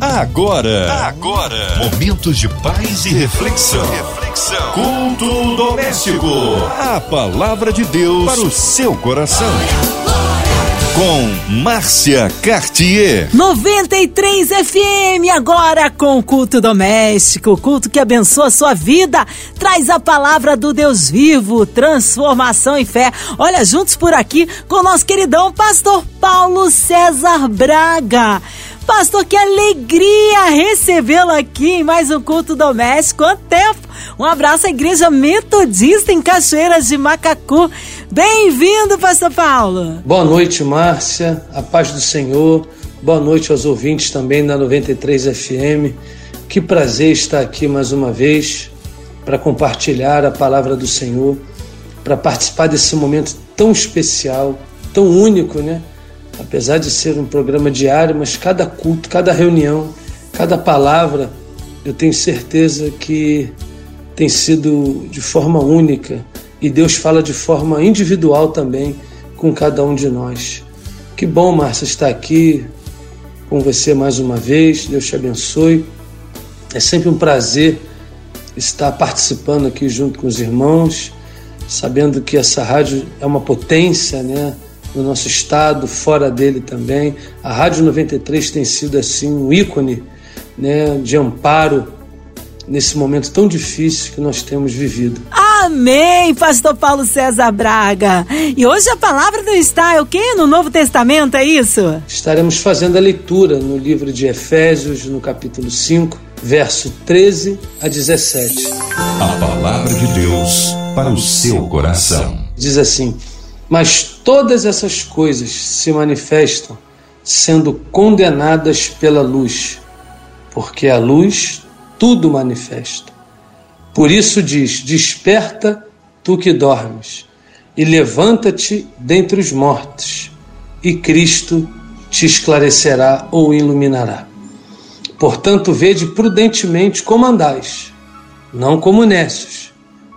Agora, agora, momentos de paz e reflexão. Reflexão. Culto doméstico. A palavra de Deus para o seu coração. Com Márcia Cartier. 93 FM, agora com culto doméstico, culto que abençoa a sua vida, traz a palavra do Deus vivo, transformação em fé. Olha, juntos por aqui com o nosso queridão pastor Paulo César Braga. Pastor, que alegria recebê-lo aqui em mais um culto doméstico. Quanto tempo! Um abraço à Igreja Metodista em Cachoeiras de Macacu. Bem-vindo, Pastor Paulo. Boa noite, Márcia. A paz do Senhor. Boa noite aos ouvintes também da 93 FM. Que prazer estar aqui mais uma vez para compartilhar a palavra do Senhor, para participar desse momento tão especial, tão único, né? Apesar de ser um programa diário, mas cada culto, cada reunião, cada palavra, eu tenho certeza que tem sido de forma única e Deus fala de forma individual também com cada um de nós. Que bom, Márcia, estar aqui com você mais uma vez. Deus te abençoe. É sempre um prazer estar participando aqui junto com os irmãos, sabendo que essa rádio é uma potência, né? No nosso estado, fora dele também. A Rádio 93 tem sido assim um ícone né, de amparo nesse momento tão difícil que nós temos vivido. Amém, Pastor Paulo César Braga. E hoje a palavra não está é o quê? No Novo Testamento, é isso? Estaremos fazendo a leitura no livro de Efésios, no capítulo 5, verso 13 a 17. A palavra de Deus para o seu coração. Diz assim: mas todas essas coisas se manifestam sendo condenadas pela luz, porque a luz tudo manifesta. Por isso diz: Desperta, tu que dormes, e levanta-te dentre os mortos, e Cristo te esclarecerá ou iluminará. Portanto, vede prudentemente como andais, não como necios,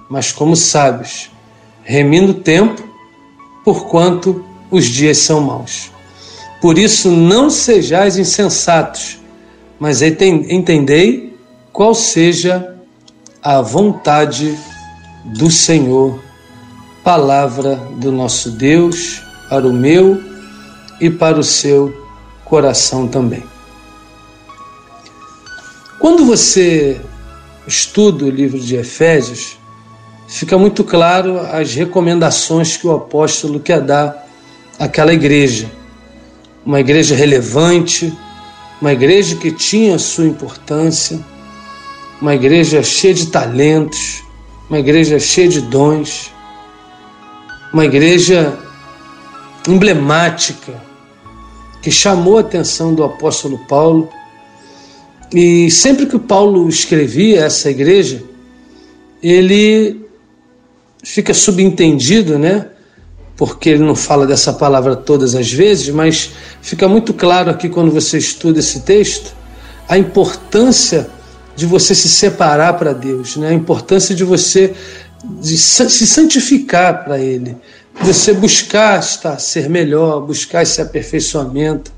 mas como sábios, remindo o tempo porquanto os dias são maus. Por isso não sejais insensatos, mas entendei qual seja a vontade do Senhor, palavra do nosso Deus para o meu e para o seu coração também. Quando você estuda o livro de Efésios, fica muito claro as recomendações que o apóstolo quer dar àquela igreja. Uma igreja relevante, uma igreja que tinha sua importância, uma igreja cheia de talentos, uma igreja cheia de dons, uma igreja emblemática que chamou a atenção do apóstolo Paulo. E sempre que Paulo escrevia essa igreja, ele fica subentendido, né? Porque ele não fala dessa palavra todas as vezes, mas fica muito claro aqui quando você estuda esse texto a importância de você se separar para Deus, né? A importância de você de se santificar para Ele, você buscar estar, ser melhor, buscar esse aperfeiçoamento.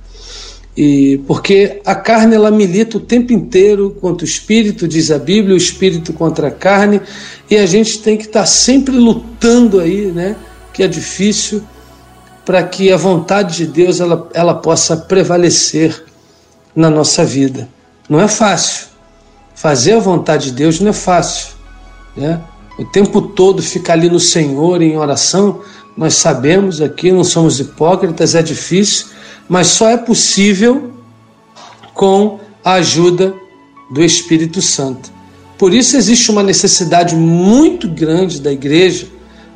E porque a carne ela milita o tempo inteiro contra o espírito, diz a Bíblia, o espírito contra a carne, e a gente tem que estar sempre lutando aí, né? Que é difícil para que a vontade de Deus ela, ela possa prevalecer na nossa vida. Não é fácil. Fazer a vontade de Deus não é fácil, né? O tempo todo ficar ali no Senhor em oração, nós sabemos aqui, não somos hipócritas, é difícil, mas só é possível com a ajuda do Espírito Santo. Por isso existe uma necessidade muito grande da igreja,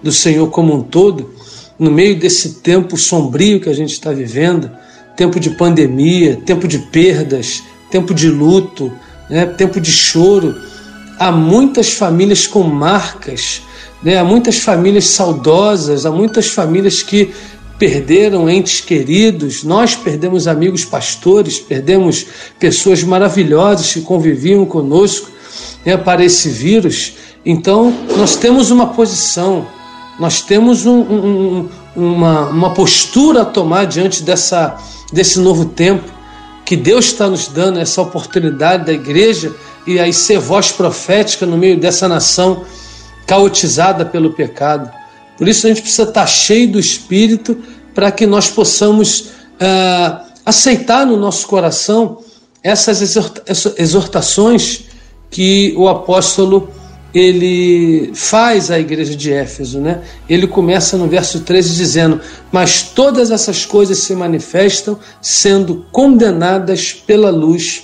do Senhor como um todo, no meio desse tempo sombrio que a gente está vivendo, tempo de pandemia, tempo de perdas, tempo de luto, né, tempo de choro. Há muitas famílias com marcas, né, há muitas famílias saudosas, há muitas famílias que perderam entes queridos, nós perdemos amigos pastores, perdemos pessoas maravilhosas que conviviam conosco né, para esse vírus. Então, nós temos uma posição, nós temos um, um, uma, uma postura a tomar diante dessa, desse novo tempo, que Deus está nos dando essa oportunidade da igreja e aí ser voz profética no meio dessa nação caotizada pelo pecado. Por isso a gente precisa estar cheio do Espírito para que nós possamos uh, aceitar no nosso coração essas exortações que o apóstolo ele faz à igreja de Éfeso, né? Ele começa no verso 13 dizendo: "Mas todas essas coisas se manifestam sendo condenadas pela luz,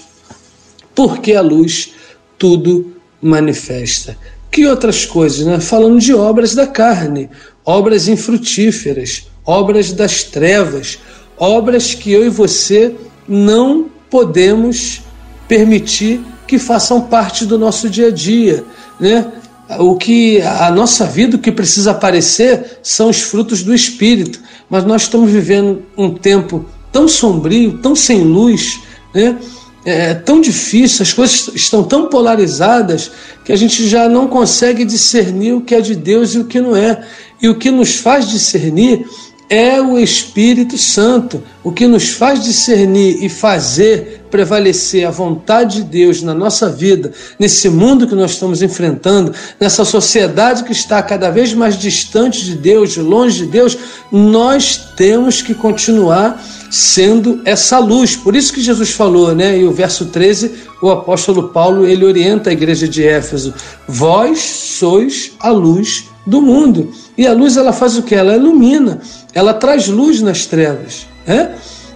porque a luz tudo manifesta." Que outras coisas, né? Falando de obras da carne, obras infrutíferas, obras das trevas, obras que eu e você não podemos permitir que façam parte do nosso dia a dia, né? O que a nossa vida, o que precisa aparecer são os frutos do espírito, mas nós estamos vivendo um tempo tão sombrio, tão sem luz, né? É tão difícil, as coisas estão tão polarizadas que a gente já não consegue discernir o que é de Deus e o que não é. E o que nos faz discernir é o Espírito Santo. O que nos faz discernir e fazer prevalecer a vontade de Deus na nossa vida, nesse mundo que nós estamos enfrentando, nessa sociedade que está cada vez mais distante de Deus, longe de Deus, nós temos que continuar sendo essa luz. Por isso que Jesus falou, né? E o verso 13, o apóstolo Paulo, ele orienta a igreja de Éfeso: "Vós sois a luz do mundo". E a luz ela faz o que? Ela ilumina, ela traz luz nas trevas. Né?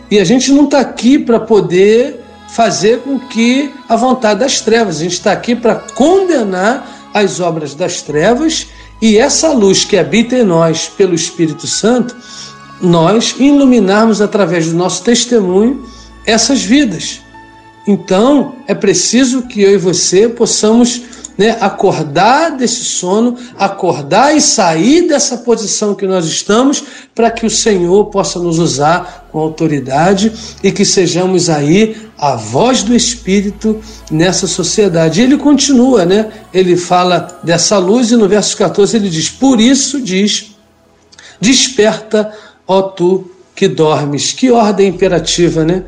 E a gente não está aqui para poder fazer com que a vontade das trevas, a gente está aqui para condenar as obras das trevas e essa luz que habita em nós pelo Espírito Santo, nós iluminarmos através do nosso testemunho essas vidas. Então, é preciso que eu e você possamos né, acordar desse sono, acordar e sair dessa posição que nós estamos, para que o Senhor possa nos usar com autoridade e que sejamos aí a voz do Espírito nessa sociedade. E ele continua, né? Ele fala dessa luz e no verso 14 ele diz: Por isso diz, desperta, ó tu que dormes. Que ordem imperativa, né?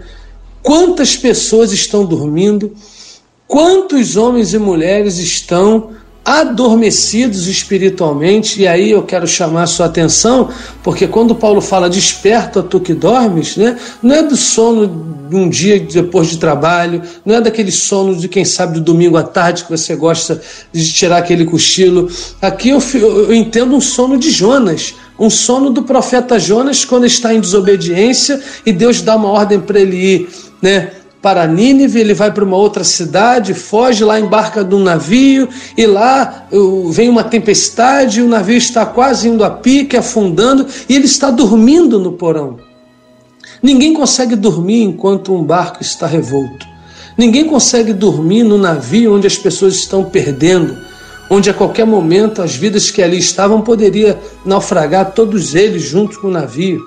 Quantas pessoas estão dormindo? Quantos homens e mulheres estão adormecidos espiritualmente? E aí eu quero chamar a sua atenção, porque quando Paulo fala desperta tu que dormes, né? não é do sono de um dia depois de trabalho, não é daquele sono de quem sabe do domingo à tarde que você gosta de tirar aquele cochilo. Aqui eu, eu entendo um sono de Jonas, um sono do profeta Jonas quando está em desobediência e Deus dá uma ordem para ele ir, né? Para Nínive, ele vai para uma outra cidade, foge lá, embarca de um navio, e lá vem uma tempestade, o navio está quase indo a pique, afundando, e ele está dormindo no porão. Ninguém consegue dormir enquanto um barco está revolto. Ninguém consegue dormir no navio onde as pessoas estão perdendo, onde a qualquer momento as vidas que ali estavam poderia naufragar todos eles junto com o navio.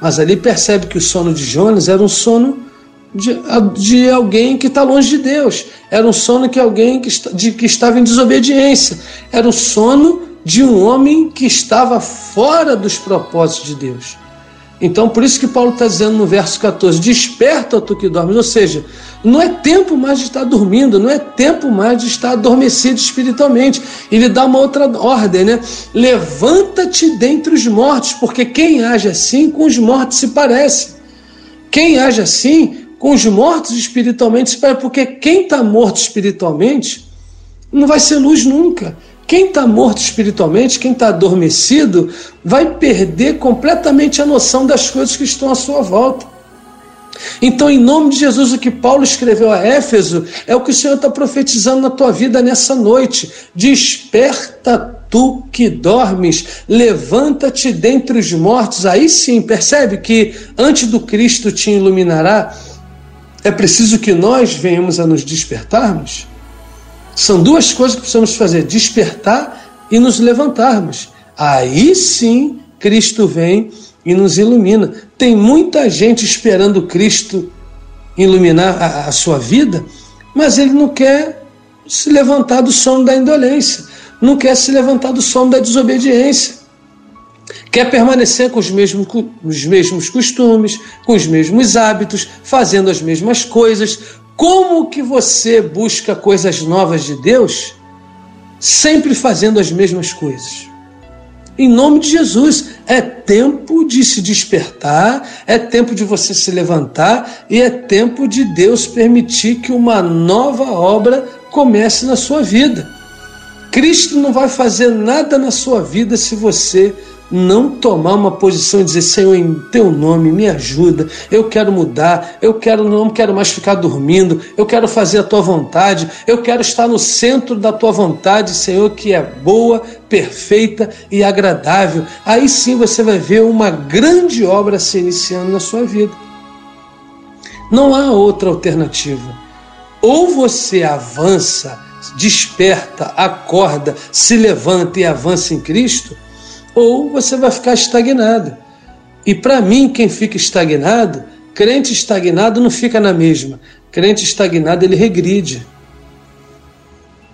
Mas ali percebe que o sono de Jonas era um sono de, de alguém que está longe de Deus. Era um sono que alguém que, de, que estava em desobediência. Era o sono de um homem que estava fora dos propósitos de Deus. Então, por isso que Paulo está dizendo no verso 14: Desperta, tu que dormes. Ou seja, não é tempo mais de estar dormindo, não é tempo mais de estar adormecido espiritualmente. Ele dá uma outra ordem, né? Levanta-te dentre os mortos, porque quem age assim com os mortos se parece. Quem age assim com os mortos espiritualmente, porque quem está morto espiritualmente não vai ser luz nunca. Quem está morto espiritualmente, quem está adormecido, vai perder completamente a noção das coisas que estão à sua volta. Então, em nome de Jesus, o que Paulo escreveu a Éfeso é o que o Senhor está profetizando na tua vida nessa noite. Desperta tu que dormes, levanta-te dentre os mortos. Aí sim, percebe que antes do Cristo te iluminará, é preciso que nós venhamos a nos despertarmos. São duas coisas que precisamos fazer: despertar e nos levantarmos. Aí sim Cristo vem e nos ilumina. Tem muita gente esperando Cristo iluminar a, a sua vida, mas ele não quer se levantar do sono da indolência, não quer se levantar do sono da desobediência. Quer permanecer com os mesmos, os mesmos costumes, com os mesmos hábitos, fazendo as mesmas coisas. Como que você busca coisas novas de Deus? Sempre fazendo as mesmas coisas. Em nome de Jesus, é tempo de se despertar, é tempo de você se levantar e é tempo de Deus permitir que uma nova obra comece na sua vida. Cristo não vai fazer nada na sua vida se você não tomar uma posição e dizer, Senhor, em teu nome, me ajuda, eu quero mudar, eu quero não quero mais ficar dormindo, eu quero fazer a tua vontade, eu quero estar no centro da tua vontade, Senhor, que é boa, perfeita e agradável. Aí sim você vai ver uma grande obra se iniciando na sua vida. Não há outra alternativa. Ou você avança, desperta, acorda, se levanta e avança em Cristo, ou você vai ficar estagnado. E para mim, quem fica estagnado, crente estagnado não fica na mesma. Crente estagnado, ele regride.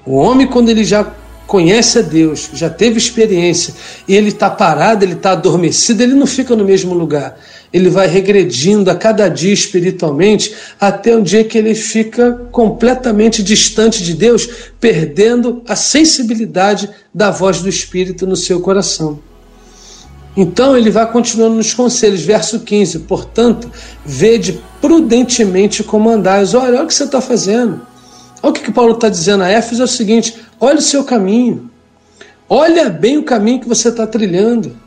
O homem, quando ele já conhece a Deus, já teve experiência, e ele está parado, ele está adormecido, ele não fica no mesmo lugar. Ele vai regredindo a cada dia espiritualmente, até um dia que ele fica completamente distante de Deus, perdendo a sensibilidade da voz do Espírito no seu coração. Então ele vai continuando nos conselhos, verso 15: portanto, vede prudentemente como andais. Olha, olha o que você está fazendo. Olha o que, que Paulo está dizendo a Éfeso: é o seguinte, olha o seu caminho, olha bem o caminho que você está trilhando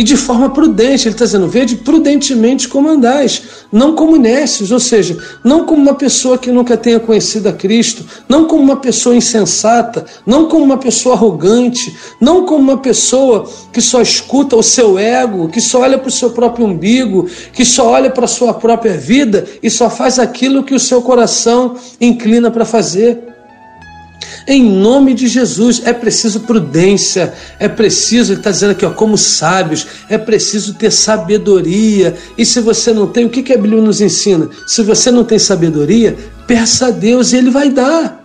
e de forma prudente. Ele está dizendo: vede prudentemente como andais, não como nécios, ou seja, não como uma pessoa que nunca tenha conhecido a Cristo, não como uma pessoa insensata, não como uma pessoa arrogante, não como uma pessoa que só escuta o seu ego, que só olha para o seu próprio umbigo, que só olha para a sua própria vida e só faz aquilo que o seu coração inclina para fazer. Em nome de Jesus, é preciso prudência, é preciso, ele está dizendo aqui, ó, como sábios, é preciso ter sabedoria. E se você não tem, o que, que a Bíblia nos ensina? Se você não tem sabedoria, peça a Deus e Ele vai dar.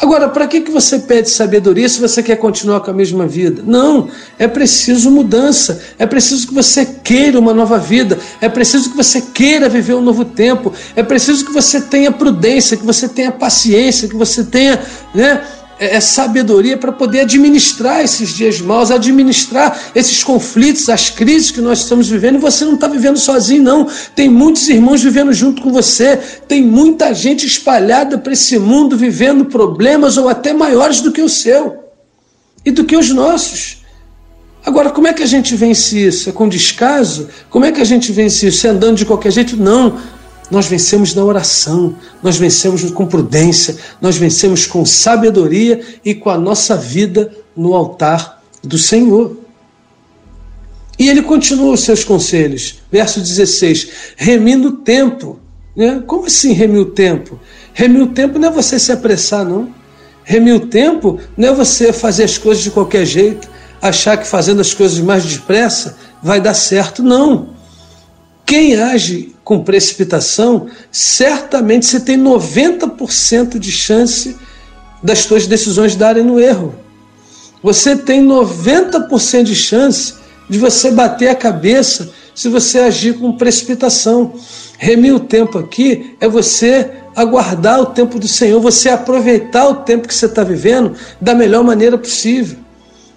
Agora, para que, que você pede sabedoria se você quer continuar com a mesma vida? Não, é preciso mudança, é preciso que você queira uma nova vida, é preciso que você queira viver um novo tempo, é preciso que você tenha prudência, que você tenha paciência, que você tenha né, é, sabedoria para poder administrar esses dias maus, administrar esses conflitos, as crises que nós estamos vivendo. E você não está vivendo sozinho, não. Tem muitos irmãos vivendo junto com você. Tem muita gente espalhada para esse mundo vivendo problemas ou até maiores do que o seu e do que os nossos. Agora, como é que a gente vence isso? É com descaso? Como é que a gente vence isso? É andando de qualquer jeito? Não. Nós vencemos na oração, nós vencemos com prudência, nós vencemos com sabedoria e com a nossa vida no altar do Senhor. E ele continua os seus conselhos, verso 16: remindo o tempo. Né? Como assim remir o tempo? Remir o tempo não é você se apressar, não. Remir o tempo não é você fazer as coisas de qualquer jeito, achar que fazendo as coisas mais depressa vai dar certo, não. Quem age com precipitação, certamente você tem 90% de chance das suas decisões darem no erro. Você tem 90% de chance de você bater a cabeça se você agir com precipitação. Remir o tempo aqui é você aguardar o tempo do Senhor, você aproveitar o tempo que você está vivendo da melhor maneira possível.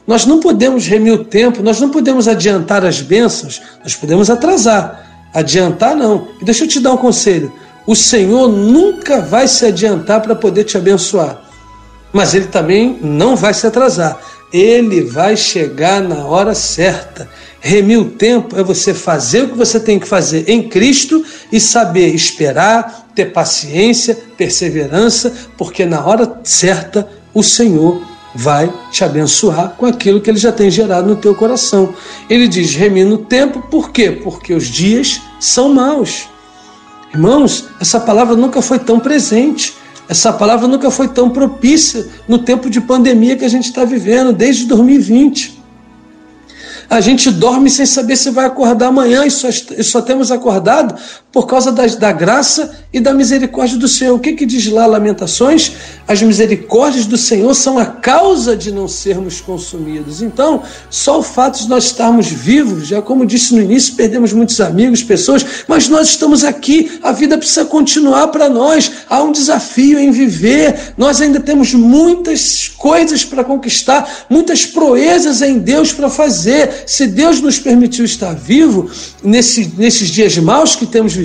Nós não podemos remir o tempo, nós não podemos adiantar as bênçãos, nós podemos atrasar. Adiantar, não. E deixa eu te dar um conselho: o Senhor nunca vai se adiantar para poder te abençoar, mas Ele também não vai se atrasar. Ele vai chegar na hora certa. Remir o tempo é você fazer o que você tem que fazer em Cristo e saber esperar, ter paciência, perseverança, porque na hora certa o Senhor vai te abençoar com aquilo que ele já tem gerado no teu coração. Ele diz: remina o tempo, por quê? Porque os dias são maus. Irmãos, essa palavra nunca foi tão presente, essa palavra nunca foi tão propícia no tempo de pandemia que a gente está vivendo, desde 2020. A gente dorme sem saber se vai acordar amanhã e só, e só temos acordado por causa da, da graça e da misericórdia do Senhor. O que, que diz lá Lamentações? As misericórdias do Senhor são a causa de não sermos consumidos. Então, só o fato de nós estarmos vivos, já como disse no início, perdemos muitos amigos, pessoas, mas nós estamos aqui, a vida precisa continuar para nós. Há um desafio em viver. Nós ainda temos muitas coisas para conquistar, muitas proezas em Deus para fazer. Se Deus nos permitiu estar vivo nesse, nesses dias maus que temos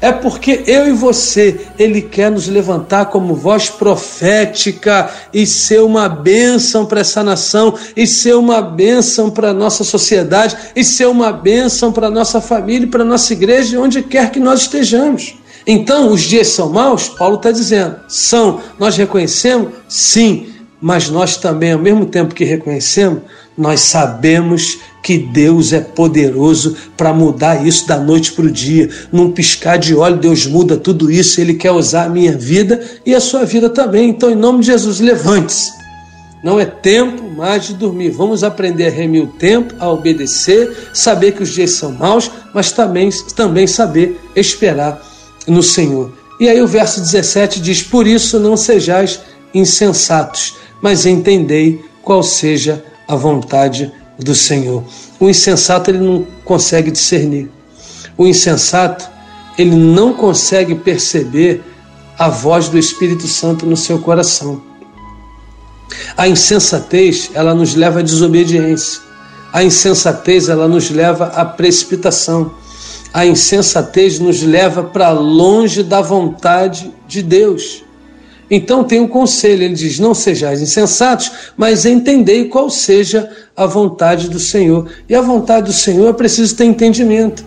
é porque eu e você, Ele quer nos levantar como voz profética e ser uma bênção para essa nação, e ser uma bênção para a nossa sociedade, e ser uma bênção para a nossa família para a nossa igreja, onde quer que nós estejamos. Então, os dias são maus? Paulo está dizendo, são. Nós reconhecemos? Sim, mas nós também, ao mesmo tempo que reconhecemos, nós sabemos que Deus é poderoso para mudar isso da noite para o dia. Num piscar de olho, Deus muda tudo isso. Ele quer usar a minha vida e a sua vida também. Então, em nome de Jesus, levante-se. Não é tempo mais de dormir. Vamos aprender a remir o tempo, a obedecer, saber que os dias são maus, mas também, também saber esperar no Senhor. E aí o verso 17 diz: Por isso não sejais insensatos, mas entendei qual seja a vontade do Senhor. O insensato ele não consegue discernir. O insensato ele não consegue perceber a voz do Espírito Santo no seu coração. A insensatez, ela nos leva à desobediência. A insensatez, ela nos leva à precipitação. A insensatez nos leva para longe da vontade de Deus. Então tem um conselho, ele diz: Não sejais insensatos, mas entendei qual seja a vontade do Senhor. E a vontade do Senhor é preciso ter entendimento.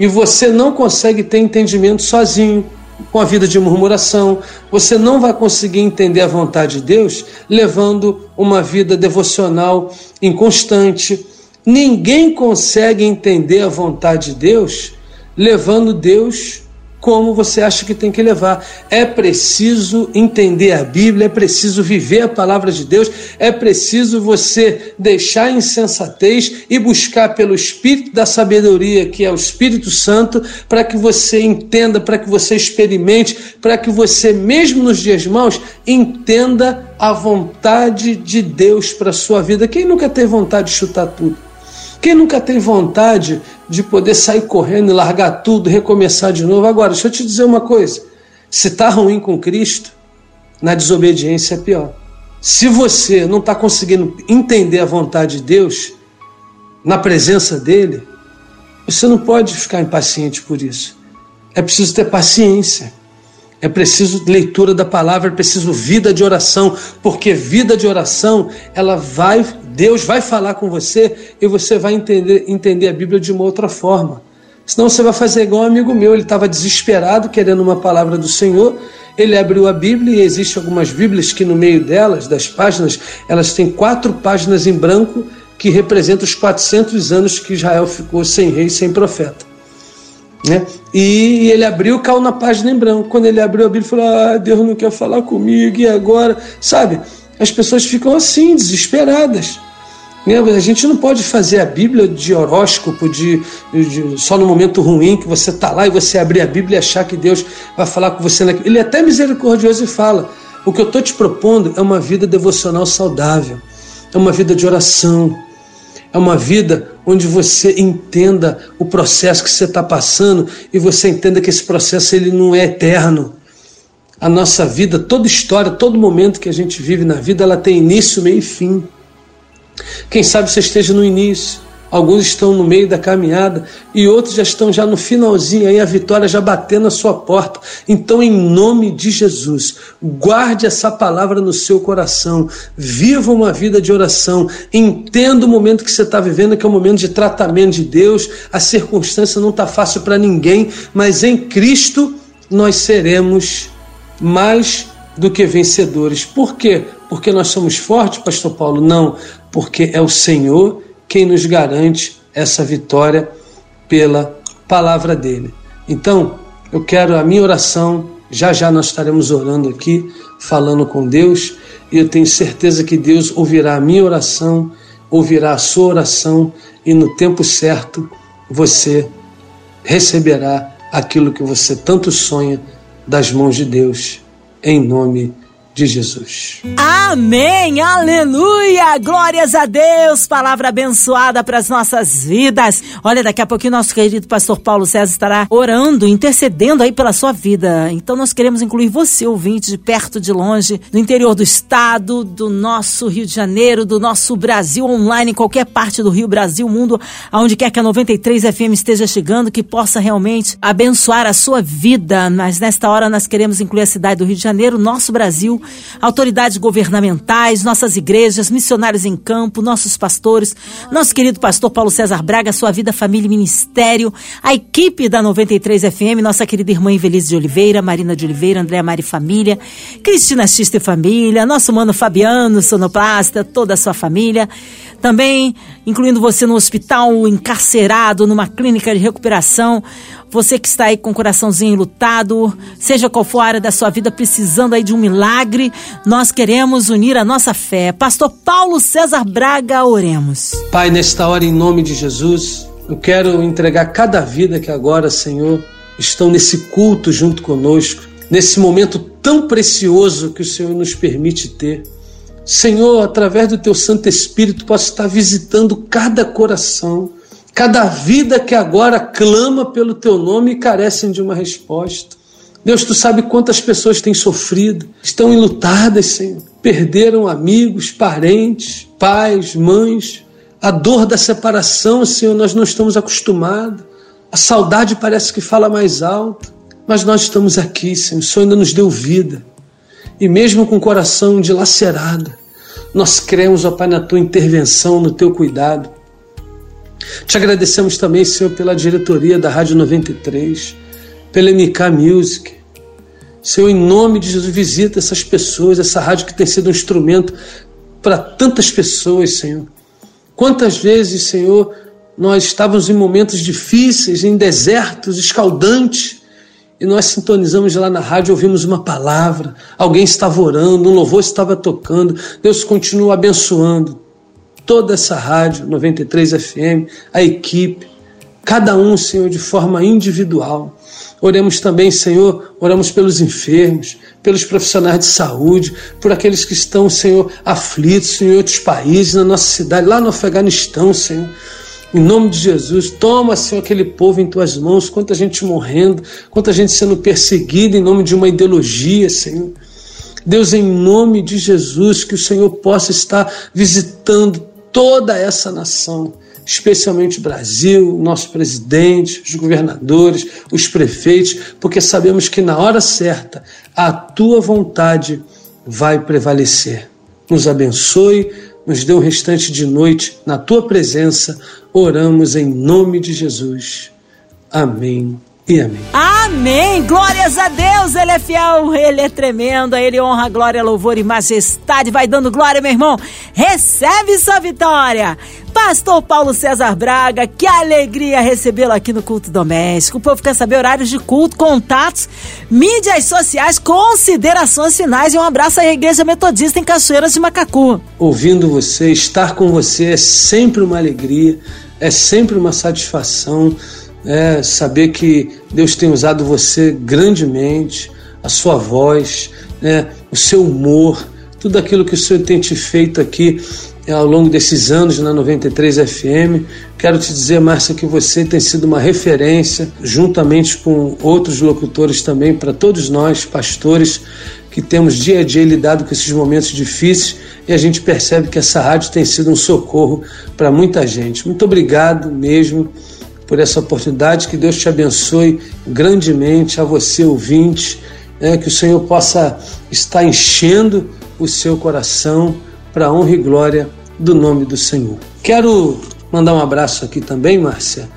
E você não consegue ter entendimento sozinho, com a vida de murmuração. Você não vai conseguir entender a vontade de Deus levando uma vida devocional inconstante. Ninguém consegue entender a vontade de Deus levando Deus como você acha que tem que levar. É preciso entender a Bíblia, é preciso viver a palavra de Deus, é preciso você deixar a insensatez e buscar pelo Espírito da sabedoria, que é o Espírito Santo, para que você entenda, para que você experimente, para que você, mesmo nos dias maus, entenda a vontade de Deus para sua vida. Quem nunca teve vontade de chutar tudo? Quem nunca tem vontade de poder sair correndo e largar tudo, recomeçar de novo? Agora, deixa eu te dizer uma coisa: se está ruim com Cristo, na desobediência é pior. Se você não está conseguindo entender a vontade de Deus, na presença dele, você não pode ficar impaciente por isso. É preciso ter paciência. É preciso leitura da palavra, é preciso vida de oração, porque vida de oração, ela vai, Deus vai falar com você e você vai entender, entender a Bíblia de uma outra forma. Senão você vai fazer igual um amigo meu, ele estava desesperado querendo uma palavra do Senhor, ele abriu a Bíblia e existem algumas Bíblias que no meio delas, das páginas, elas têm quatro páginas em branco que representam os 400 anos que Israel ficou sem rei, sem profeta. Né? E ele abriu, caiu na página em branco. Quando ele abriu a Bíblia, falou: Ah, Deus não quer falar comigo, e agora? Sabe? As pessoas ficam assim, desesperadas. Né? A gente não pode fazer a Bíblia de horóscopo, de, de só no momento ruim que você está lá e você abrir a Bíblia e achar que Deus vai falar com você. Ele é até misericordioso e fala: O que eu estou te propondo é uma vida devocional saudável, é uma vida de oração, é uma vida onde você entenda o processo que você está passando e você entenda que esse processo ele não é eterno. A nossa vida, toda história, todo momento que a gente vive na vida, ela tem início, meio e fim. Quem sabe você esteja no início, Alguns estão no meio da caminhada e outros já estão já no finalzinho, aí a vitória já batendo na sua porta. Então, em nome de Jesus, guarde essa palavra no seu coração, viva uma vida de oração, entenda o momento que você está vivendo, que é um momento de tratamento de Deus, a circunstância não está fácil para ninguém, mas em Cristo nós seremos mais do que vencedores. Por quê? Porque nós somos fortes, Pastor Paulo? Não, porque é o Senhor quem nos garante essa vitória pela palavra dele. Então, eu quero a minha oração, já já nós estaremos orando aqui, falando com Deus, e eu tenho certeza que Deus ouvirá a minha oração ouvirá a sua oração. E no tempo certo você receberá aquilo que você tanto sonha das mãos de Deus, em nome de de Jesus. Amém, aleluia, glórias a Deus, palavra abençoada para as nossas vidas. Olha, daqui a pouquinho nosso querido pastor Paulo César estará orando, intercedendo aí pela sua vida. Então nós queremos incluir você, ouvinte, de perto, de longe, do interior do estado, do nosso Rio de Janeiro, do nosso Brasil online, em qualquer parte do Rio, Brasil, mundo, aonde quer que a 93 FM esteja chegando, que possa realmente abençoar a sua vida. Mas nesta hora nós queremos incluir a cidade do Rio de Janeiro, nosso Brasil, autoridades governamentais, nossas igrejas, missionários em campo, nossos pastores, nosso querido pastor Paulo César Braga, sua vida, família e ministério, a equipe da 93 FM, nossa querida irmã Invelise de Oliveira, Marina de Oliveira, Andréa Mari Família, Cristina Xista e Família, nosso mano Fabiano, sonoplasta, toda a sua família, também incluindo você no hospital, encarcerado, numa clínica de recuperação, você que está aí com o coraçãozinho lutado, seja qual for a área da sua vida, precisando aí de um milagre, nós queremos unir a nossa fé. Pastor Paulo César Braga, oremos. Pai, nesta hora, em nome de Jesus, eu quero entregar cada vida que agora, Senhor, estão nesse culto junto conosco, nesse momento tão precioso que o Senhor nos permite ter. Senhor, através do teu Santo Espírito, posso estar visitando cada coração cada vida que agora clama pelo teu nome carecem de uma resposta. Deus, tu sabe quantas pessoas têm sofrido, estão enlutadas, Senhor, perderam amigos, parentes, pais, mães. A dor da separação, Senhor, nós não estamos acostumados. A saudade parece que fala mais alto, mas nós estamos aqui, Senhor. O Senhor ainda nos deu vida. E mesmo com o coração dilacerado, nós cremos, ó Pai, na tua intervenção, no teu cuidado. Te agradecemos também, Senhor, pela diretoria da Rádio 93, pela MK Music. Senhor, em nome de Jesus, visita essas pessoas, essa rádio que tem sido um instrumento para tantas pessoas, Senhor. Quantas vezes, Senhor, nós estávamos em momentos difíceis, em desertos escaldantes, e nós sintonizamos lá na rádio, ouvimos uma palavra, alguém estava orando, um louvor estava tocando, Deus continua abençoando toda essa rádio 93 FM, a equipe, cada um, Senhor, de forma individual. Oremos também, Senhor, oramos pelos enfermos, pelos profissionais de saúde, por aqueles que estão, Senhor, aflitos em outros países, na nossa cidade, lá no Afeganistão, Senhor. Em nome de Jesus, toma, Senhor, aquele povo em tuas mãos, quanta gente morrendo, quanta gente sendo perseguida em nome de uma ideologia, Senhor. Deus, em nome de Jesus, que o Senhor possa estar visitando toda essa nação, especialmente o Brasil, nosso presidente, os governadores, os prefeitos, porque sabemos que na hora certa a tua vontade vai prevalecer. Nos abençoe, nos dê o um restante de noite na tua presença. Oramos em nome de Jesus. Amém e amém. Amém! Glórias a Deus! Ele é fiel, ele é tremendo, a ele honra, glória, louvor e majestade. Vai dando glória, meu irmão. Recebe sua vitória. Pastor Paulo César Braga, que alegria recebê-lo aqui no Culto Doméstico. O povo quer saber horários de culto, contatos, mídias sociais, considerações finais e um abraço à Igreja Metodista em Cachoeiras de Macacu. Ouvindo você, estar com você é sempre uma alegria, é sempre uma satisfação é, saber que Deus tem usado você grandemente, a sua voz, né, o seu humor, tudo aquilo que o Senhor tem te feito aqui é, ao longo desses anos na 93 FM. Quero te dizer, Márcia, que você tem sido uma referência, juntamente com outros locutores também, para todos nós, pastores, que temos dia a dia lidado com esses momentos difíceis e a gente percebe que essa rádio tem sido um socorro para muita gente. Muito obrigado mesmo por essa oportunidade. Que Deus te abençoe grandemente, a você, ouvinte, né, que o Senhor possa estar enchendo o seu coração para a honra e glória do nome do Senhor. Quero mandar um abraço aqui também, Márcia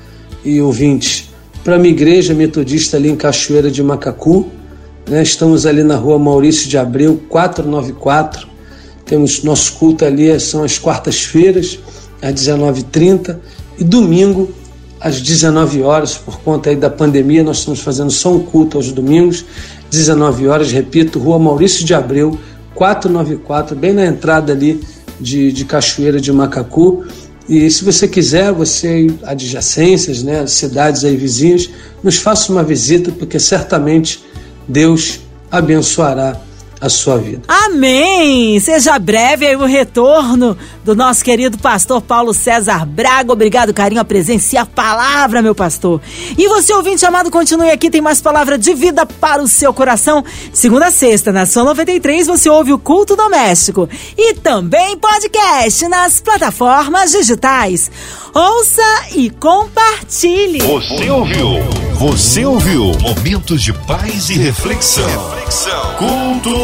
e ouvinte, para a minha igreja metodista ali em Cachoeira de Macacu. Né, estamos ali na rua Maurício de Abreu, 494. Temos nosso culto ali, são as quartas-feiras, às 19h30, e domingo, às 19 horas, por conta aí da pandemia, nós estamos fazendo só um culto aos domingos, 19 horas, repito, Rua Maurício de Abreu, 494, bem na entrada ali de, de Cachoeira de Macacu. E se você quiser, você adjacências, né, cidades aí vizinhas, nos faça uma visita, porque certamente Deus abençoará a sua vida. Amém! Seja breve aí o retorno do nosso querido pastor Paulo César Braga. Obrigado, carinho, a presença e a palavra, meu pastor. E você, ouvinte amado, continue aqui, tem mais palavra de vida para o seu coração. Segunda a sexta, na Sua 93, você ouve o Culto Doméstico. E também podcast nas plataformas digitais. Ouça e compartilhe. Você ouviu? Você ouviu? Momentos de paz e reflexão. reflexão.